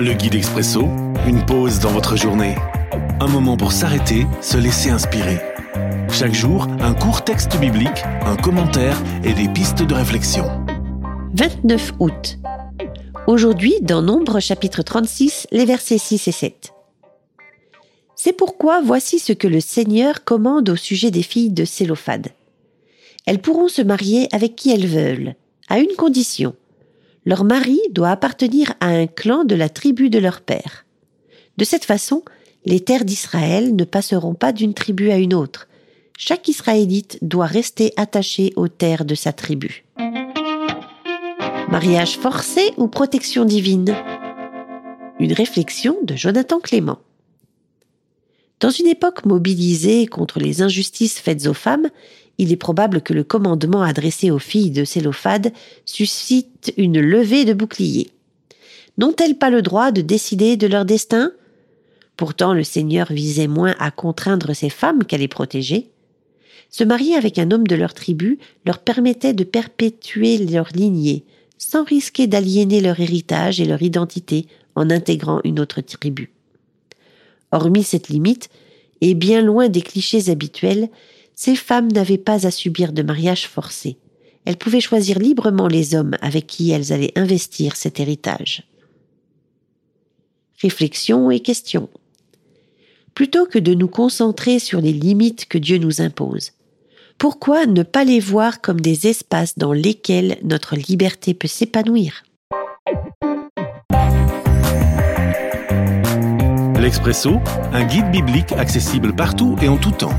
Le guide expresso, une pause dans votre journée. Un moment pour s'arrêter, se laisser inspirer. Chaque jour, un court texte biblique, un commentaire et des pistes de réflexion. 29 août. Aujourd'hui, dans Nombre chapitre 36, les versets 6 et 7. C'est pourquoi voici ce que le Seigneur commande au sujet des filles de Sélophade. Elles pourront se marier avec qui elles veulent, à une condition – leur mari doit appartenir à un clan de la tribu de leur père. De cette façon, les terres d'Israël ne passeront pas d'une tribu à une autre. Chaque Israélite doit rester attaché aux terres de sa tribu. Mariage forcé ou protection divine? Une réflexion de Jonathan Clément. Dans une époque mobilisée contre les injustices faites aux femmes, il est probable que le commandement adressé aux filles de Sélophade suscite une levée de boucliers. N'ont-elles pas le droit de décider de leur destin? Pourtant, le Seigneur visait moins à contraindre ces femmes qu'à les protéger. Se marier avec un homme de leur tribu leur permettait de perpétuer leur lignée, sans risquer d'aliéner leur héritage et leur identité en intégrant une autre tribu. Hormis cette limite, et bien loin des clichés habituels, ces femmes n'avaient pas à subir de mariage forcé. Elles pouvaient choisir librement les hommes avec qui elles allaient investir cet héritage. Réflexion et question. Plutôt que de nous concentrer sur les limites que Dieu nous impose, pourquoi ne pas les voir comme des espaces dans lesquels notre liberté peut s'épanouir? L'Expresso, un guide biblique accessible partout et en tout temps